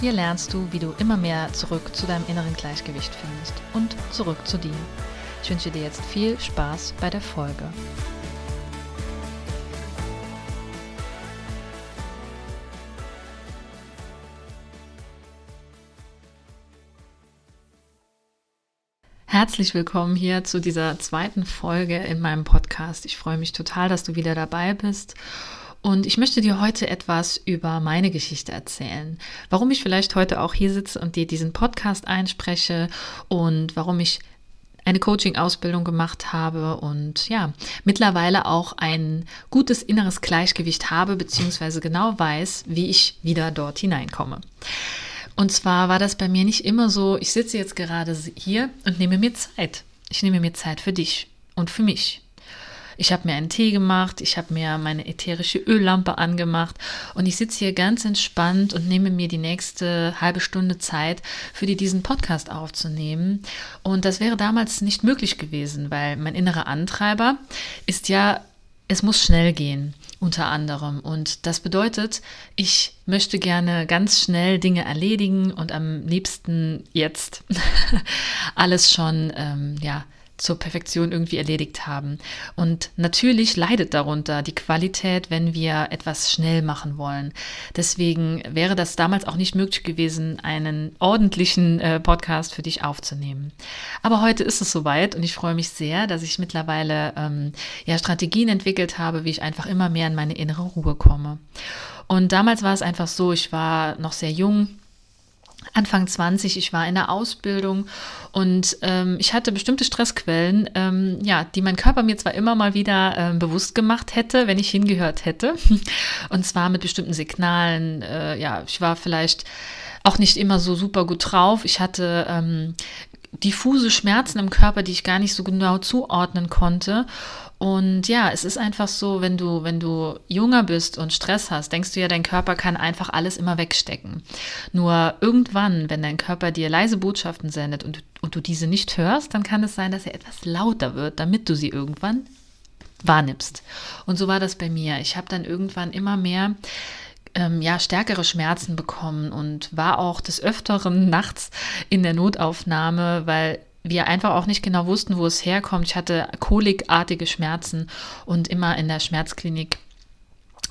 Hier lernst du, wie du immer mehr zurück zu deinem inneren Gleichgewicht findest und zurück zu dir. Ich wünsche dir jetzt viel Spaß bei der Folge. Herzlich willkommen hier zu dieser zweiten Folge in meinem Podcast. Ich freue mich total, dass du wieder dabei bist und ich möchte dir heute etwas über meine Geschichte erzählen. Warum ich vielleicht heute auch hier sitze und dir diesen Podcast einspreche und warum ich eine Coaching-Ausbildung gemacht habe und ja, mittlerweile auch ein gutes inneres Gleichgewicht habe, beziehungsweise genau weiß, wie ich wieder dort hineinkomme. Und zwar war das bei mir nicht immer so, ich sitze jetzt gerade hier und nehme mir Zeit. Ich nehme mir Zeit für dich und für mich. Ich habe mir einen Tee gemacht, ich habe mir meine ätherische Öllampe angemacht und ich sitze hier ganz entspannt und nehme mir die nächste halbe Stunde Zeit, für die diesen Podcast aufzunehmen. Und das wäre damals nicht möglich gewesen, weil mein innerer Antreiber ist ja, es muss schnell gehen unter anderem. Und das bedeutet, ich möchte gerne ganz schnell Dinge erledigen und am liebsten jetzt alles schon, ähm, ja, zur Perfektion irgendwie erledigt haben. Und natürlich leidet darunter die Qualität, wenn wir etwas schnell machen wollen. Deswegen wäre das damals auch nicht möglich gewesen, einen ordentlichen äh, Podcast für dich aufzunehmen. Aber heute ist es soweit und ich freue mich sehr, dass ich mittlerweile ähm, ja, Strategien entwickelt habe, wie ich einfach immer mehr in meine innere Ruhe komme. Und damals war es einfach so, ich war noch sehr jung, Anfang 20, ich war in der Ausbildung und ähm, ich hatte bestimmte Stressquellen, ähm, ja, die mein Körper mir zwar immer mal wieder ähm, bewusst gemacht hätte, wenn ich hingehört hätte. Und zwar mit bestimmten Signalen. Äh, ja, ich war vielleicht auch nicht immer so super gut drauf. Ich hatte ähm, diffuse Schmerzen im Körper, die ich gar nicht so genau zuordnen konnte. Und ja, es ist einfach so, wenn du, wenn du junger bist und Stress hast, denkst du ja, dein Körper kann einfach alles immer wegstecken. Nur irgendwann, wenn dein Körper dir leise Botschaften sendet und, und du diese nicht hörst, dann kann es sein, dass er etwas lauter wird, damit du sie irgendwann wahrnimmst. Und so war das bei mir. Ich habe dann irgendwann immer mehr ähm, ja, stärkere Schmerzen bekommen und war auch des Öfteren nachts in der Notaufnahme, weil wir einfach auch nicht genau wussten, wo es herkommt. Ich hatte kolikartige Schmerzen und immer in der Schmerzklinik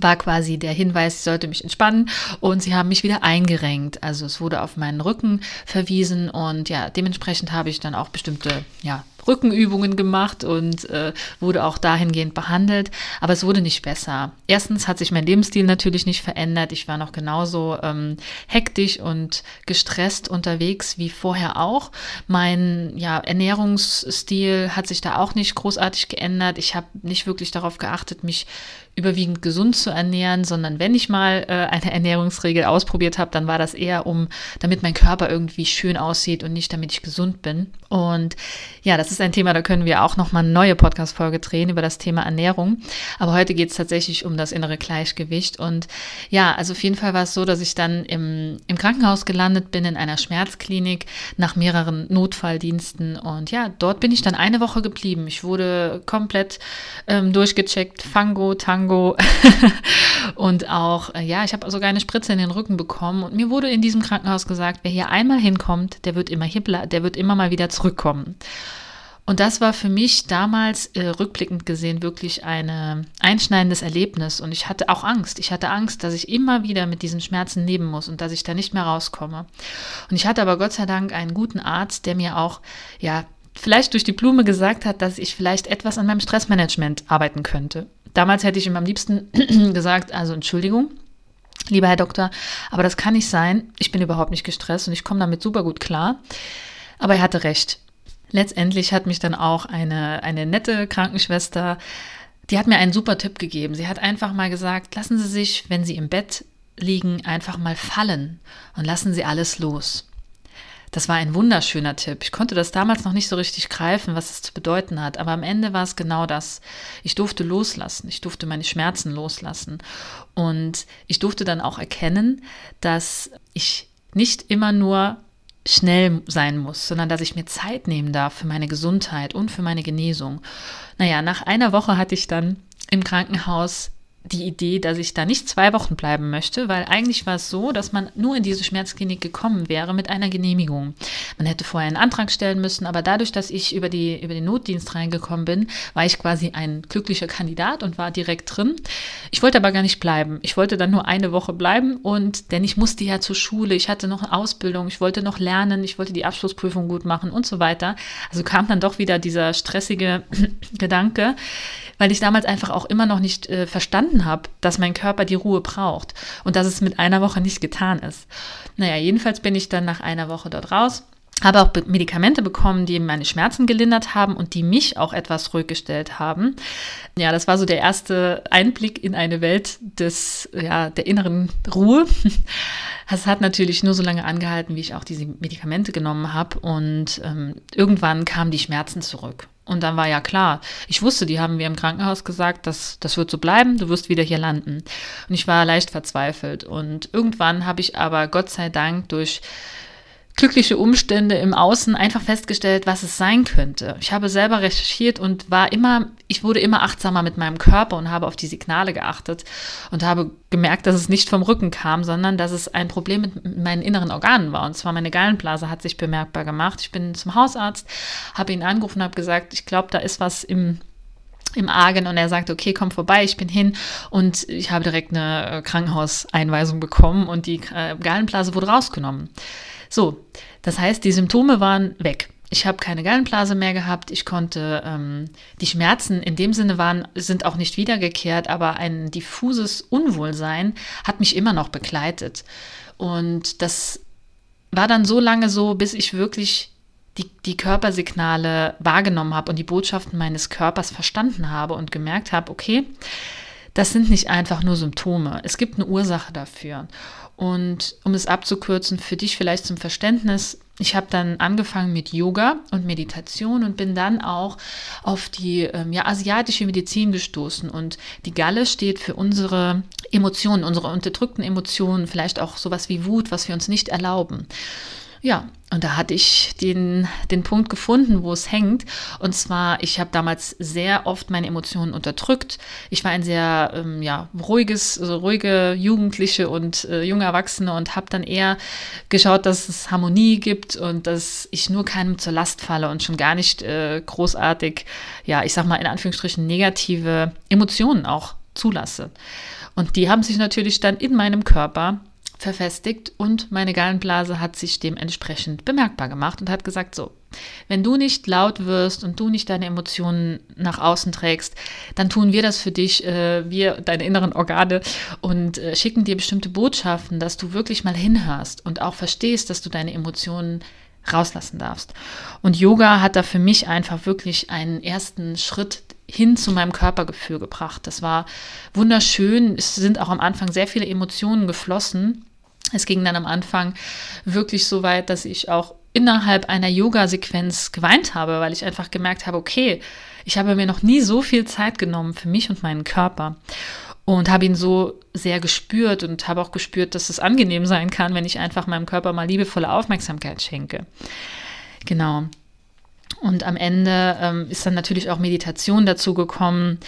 war quasi der Hinweis, ich sollte mich entspannen und sie haben mich wieder eingerenkt. Also es wurde auf meinen Rücken verwiesen und ja, dementsprechend habe ich dann auch bestimmte ja, Rückenübungen gemacht und äh, wurde auch dahingehend behandelt. Aber es wurde nicht besser. Erstens hat sich mein Lebensstil natürlich nicht verändert. Ich war noch genauso ähm, hektisch und gestresst unterwegs wie vorher auch. Mein ja, Ernährungsstil hat sich da auch nicht großartig geändert. Ich habe nicht wirklich darauf geachtet, mich überwiegend gesund zu ernähren, sondern wenn ich mal äh, eine Ernährungsregel ausprobiert habe, dann war das eher um, damit mein Körper irgendwie schön aussieht und nicht damit ich gesund bin. Und ja, das ist ein Thema, da können wir auch nochmal eine neue Podcast-Folge drehen über das Thema Ernährung. Aber heute geht es tatsächlich um das innere Gleichgewicht. Und ja, also auf jeden Fall war es so, dass ich dann im, im Krankenhaus gelandet bin, in einer Schmerzklinik, nach mehreren Notfalldiensten. Und ja, dort bin ich dann eine Woche geblieben. Ich wurde komplett ähm, durchgecheckt, Fango, Tango. und auch, äh, ja, ich habe sogar eine Spritze in den Rücken bekommen. Und mir wurde in diesem Krankenhaus gesagt, wer hier einmal hinkommt, der wird immer hier, der wird immer mal wieder zurückkommen. Und das war für mich damals äh, rückblickend gesehen wirklich ein einschneidendes Erlebnis. Und ich hatte auch Angst. Ich hatte Angst, dass ich immer wieder mit diesen Schmerzen leben muss und dass ich da nicht mehr rauskomme. Und ich hatte aber Gott sei Dank einen guten Arzt, der mir auch, ja, vielleicht durch die Blume gesagt hat, dass ich vielleicht etwas an meinem Stressmanagement arbeiten könnte. Damals hätte ich ihm am liebsten gesagt, also Entschuldigung, lieber Herr Doktor, aber das kann nicht sein. Ich bin überhaupt nicht gestresst und ich komme damit super gut klar. Aber er hatte recht. Letztendlich hat mich dann auch eine, eine nette Krankenschwester, die hat mir einen super Tipp gegeben. Sie hat einfach mal gesagt, lassen Sie sich, wenn Sie im Bett liegen, einfach mal fallen und lassen Sie alles los. Das war ein wunderschöner Tipp. Ich konnte das damals noch nicht so richtig greifen, was es zu bedeuten hat. Aber am Ende war es genau das. Ich durfte loslassen. Ich durfte meine Schmerzen loslassen. Und ich durfte dann auch erkennen, dass ich nicht immer nur schnell sein muss, sondern dass ich mir Zeit nehmen darf für meine Gesundheit und für meine Genesung. Naja, nach einer Woche hatte ich dann im Krankenhaus die Idee, dass ich da nicht zwei Wochen bleiben möchte, weil eigentlich war es so, dass man nur in diese Schmerzklinik gekommen wäre mit einer Genehmigung. Man hätte vorher einen Antrag stellen müssen, aber dadurch, dass ich über, die, über den Notdienst reingekommen bin, war ich quasi ein glücklicher Kandidat und war direkt drin. Ich wollte aber gar nicht bleiben. Ich wollte dann nur eine Woche bleiben und denn ich musste ja zur Schule, ich hatte noch eine Ausbildung, ich wollte noch lernen, ich wollte die Abschlussprüfung gut machen und so weiter. Also kam dann doch wieder dieser stressige Gedanke, weil ich damals einfach auch immer noch nicht äh, verstanden habe, dass mein Körper die Ruhe braucht und dass es mit einer Woche nicht getan ist. Naja, jedenfalls bin ich dann nach einer Woche dort raus habe auch Medikamente bekommen, die meine Schmerzen gelindert haben und die mich auch etwas ruhig gestellt haben. Ja, das war so der erste Einblick in eine Welt des, ja, der inneren Ruhe. Es hat natürlich nur so lange angehalten, wie ich auch diese Medikamente genommen habe und ähm, irgendwann kamen die Schmerzen zurück. Und dann war ja klar, ich wusste, die haben mir im Krankenhaus gesagt, dass das wird so bleiben, du wirst wieder hier landen. Und ich war leicht verzweifelt. Und irgendwann habe ich aber Gott sei Dank durch glückliche Umstände im Außen einfach festgestellt, was es sein könnte. Ich habe selber recherchiert und war immer, ich wurde immer achtsamer mit meinem Körper und habe auf die Signale geachtet und habe gemerkt, dass es nicht vom Rücken kam, sondern dass es ein Problem mit meinen inneren Organen war. Und zwar meine Gallenblase hat sich bemerkbar gemacht. Ich bin zum Hausarzt, habe ihn angerufen und habe gesagt, ich glaube, da ist was im im Argen und er sagt, okay, komm vorbei, ich bin hin und ich habe direkt eine Krankenhauseinweisung bekommen und die äh, Gallenblase wurde rausgenommen. So, das heißt, die Symptome waren weg. Ich habe keine Gallenblase mehr gehabt. Ich konnte ähm, die Schmerzen in dem Sinne waren sind auch nicht wiedergekehrt, aber ein diffuses Unwohlsein hat mich immer noch begleitet. Und das war dann so lange so, bis ich wirklich die, die Körpersignale wahrgenommen habe und die Botschaften meines Körpers verstanden habe und gemerkt habe, okay, das sind nicht einfach nur Symptome. Es gibt eine Ursache dafür. Und um es abzukürzen, für dich vielleicht zum Verständnis, ich habe dann angefangen mit Yoga und Meditation und bin dann auch auf die ähm, ja, asiatische Medizin gestoßen. Und die Galle steht für unsere Emotionen, unsere unterdrückten Emotionen, vielleicht auch sowas wie Wut, was wir uns nicht erlauben. Ja, und da hatte ich den, den Punkt gefunden, wo es hängt. Und zwar, ich habe damals sehr oft meine Emotionen unterdrückt. Ich war ein sehr ähm, ja, ruhiges, also ruhige Jugendliche und äh, junge Erwachsene und habe dann eher geschaut, dass es Harmonie gibt und dass ich nur keinem zur Last falle und schon gar nicht äh, großartig, ja, ich sag mal in Anführungsstrichen negative Emotionen auch zulasse. Und die haben sich natürlich dann in meinem Körper verfestigt und meine Gallenblase hat sich dementsprechend bemerkbar gemacht und hat gesagt, so, wenn du nicht laut wirst und du nicht deine Emotionen nach außen trägst, dann tun wir das für dich, äh, wir, deine inneren Organe und äh, schicken dir bestimmte Botschaften, dass du wirklich mal hinhörst und auch verstehst, dass du deine Emotionen rauslassen darfst. Und Yoga hat da für mich einfach wirklich einen ersten Schritt hin zu meinem Körpergefühl gebracht. Das war wunderschön. Es sind auch am Anfang sehr viele Emotionen geflossen. Es ging dann am Anfang wirklich so weit, dass ich auch innerhalb einer Yoga-Sequenz geweint habe, weil ich einfach gemerkt habe, okay, ich habe mir noch nie so viel Zeit genommen für mich und meinen Körper und habe ihn so sehr gespürt und habe auch gespürt, dass es angenehm sein kann, wenn ich einfach meinem Körper mal liebevolle Aufmerksamkeit schenke. Genau. Und am Ende ähm, ist dann natürlich auch Meditation dazu gekommen,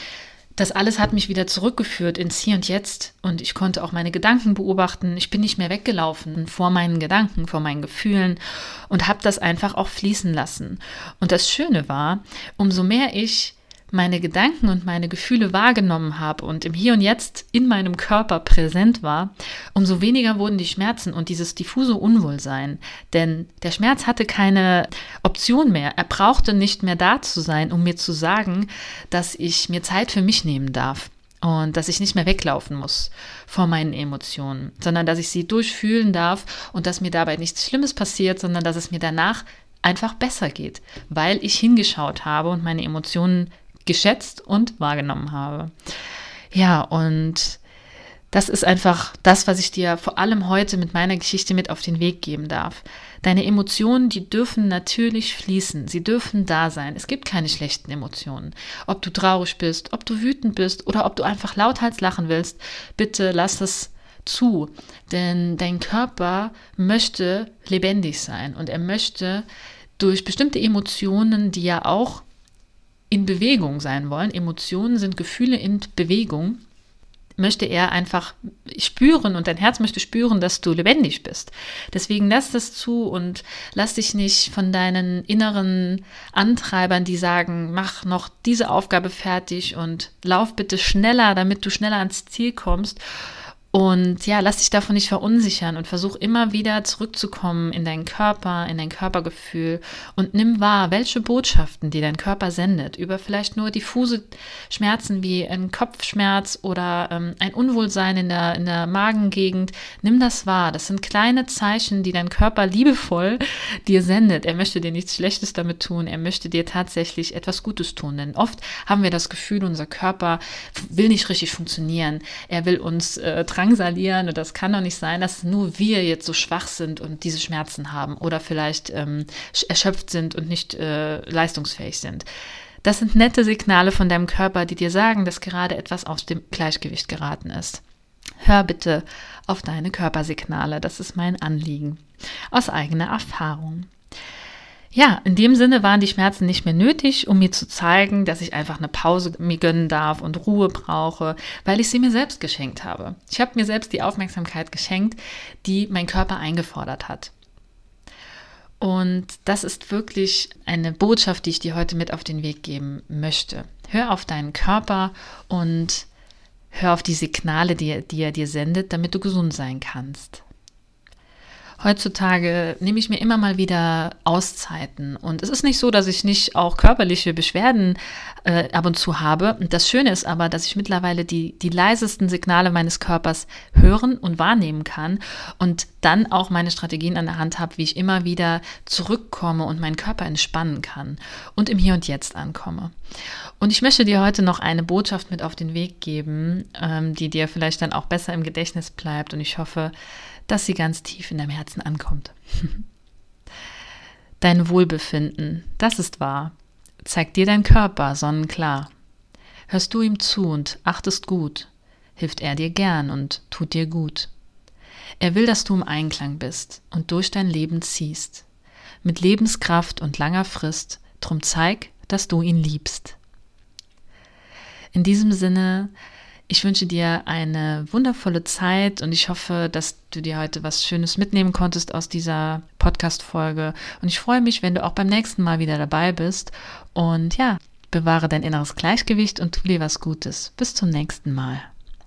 das alles hat mich wieder zurückgeführt ins Hier und Jetzt und ich konnte auch meine Gedanken beobachten. Ich bin nicht mehr weggelaufen vor meinen Gedanken, vor meinen Gefühlen und habe das einfach auch fließen lassen. Und das Schöne war, umso mehr ich meine Gedanken und meine Gefühle wahrgenommen habe und im Hier und Jetzt in meinem Körper präsent war, umso weniger wurden die Schmerzen und dieses diffuse Unwohlsein. Denn der Schmerz hatte keine Option mehr. Er brauchte nicht mehr da zu sein, um mir zu sagen, dass ich mir Zeit für mich nehmen darf. Und dass ich nicht mehr weglaufen muss vor meinen Emotionen, sondern dass ich sie durchfühlen darf und dass mir dabei nichts Schlimmes passiert, sondern dass es mir danach einfach besser geht, weil ich hingeschaut habe und meine Emotionen geschätzt und wahrgenommen habe. Ja, und Das ist einfach das, was ich dir vor allem heute mit meiner Geschichte mit auf den Weg geben darf. Deine Emotionen, die dürfen natürlich fließen, sie dürfen da sein. Es gibt keine schlechten Emotionen. Ob du traurig bist, ob du wütend bist oder ob du einfach lauthals lachen willst, bitte lass es zu. Denn dein Körper möchte lebendig sein und er möchte durch bestimmte Emotionen, die ja auch in Bewegung sein wollen, Emotionen sind Gefühle in Bewegung, möchte er einfach spüren und dein Herz möchte spüren, dass du lebendig bist. Deswegen lass das zu und lass dich nicht von deinen inneren Antreibern, die sagen, mach noch diese Aufgabe fertig und lauf bitte schneller, damit du schneller ans Ziel kommst und ja, lass dich davon nicht verunsichern und versuch immer wieder zurückzukommen in deinen Körper, in dein Körpergefühl und nimm wahr, welche Botschaften, die dein Körper sendet, über vielleicht nur diffuse Schmerzen wie ein Kopfschmerz oder ähm, ein Unwohlsein in der, in der Magengegend. Nimm das wahr. Das sind kleine Zeichen, die dein Körper liebevoll dir sendet. Er möchte dir nichts Schlechtes damit tun. Er möchte dir tatsächlich etwas Gutes tun. Denn oft haben wir das Gefühl, unser Körper will nicht richtig funktionieren. Er will uns äh, drangsalieren und das kann doch nicht sein, dass nur wir jetzt so schwach sind und diese Schmerzen haben oder vielleicht ähm, erschöpft sind und nicht äh, leistungsfähig sind. Das sind nette Signale von deinem Körper, die dir sagen, dass gerade etwas aus dem Gleichgewicht geraten ist. Hör bitte auf deine Körpersignale, das ist mein Anliegen. Aus eigener Erfahrung. Ja, in dem Sinne waren die Schmerzen nicht mehr nötig, um mir zu zeigen, dass ich einfach eine Pause mir gönnen darf und Ruhe brauche, weil ich sie mir selbst geschenkt habe. Ich habe mir selbst die Aufmerksamkeit geschenkt, die mein Körper eingefordert hat. Und das ist wirklich eine Botschaft, die ich dir heute mit auf den Weg geben möchte. Hör auf deinen Körper und hör auf die Signale, die, die er dir sendet, damit du gesund sein kannst. Heutzutage nehme ich mir immer mal wieder Auszeiten. Und es ist nicht so, dass ich nicht auch körperliche Beschwerden äh, ab und zu habe. Das Schöne ist aber, dass ich mittlerweile die, die leisesten Signale meines Körpers hören und wahrnehmen kann und dann auch meine Strategien an der Hand habe, wie ich immer wieder zurückkomme und meinen Körper entspannen kann und im Hier und Jetzt ankomme. Und ich möchte dir heute noch eine Botschaft mit auf den Weg geben, ähm, die dir vielleicht dann auch besser im Gedächtnis bleibt. Und ich hoffe, dass sie ganz tief in deinem Herzen ankommt. Dein Wohlbefinden, das ist wahr, zeigt dir dein Körper sonnenklar. Hörst du ihm zu und achtest gut, hilft er dir gern und tut dir gut. Er will, dass du im Einklang bist und durch dein Leben ziehst. Mit Lebenskraft und langer Frist, drum zeig, dass du ihn liebst. In diesem Sinne ich wünsche dir eine wundervolle Zeit und ich hoffe, dass du dir heute was Schönes mitnehmen konntest aus dieser Podcast-Folge. Und ich freue mich, wenn du auch beim nächsten Mal wieder dabei bist. Und ja, bewahre dein inneres Gleichgewicht und tu dir was Gutes. Bis zum nächsten Mal.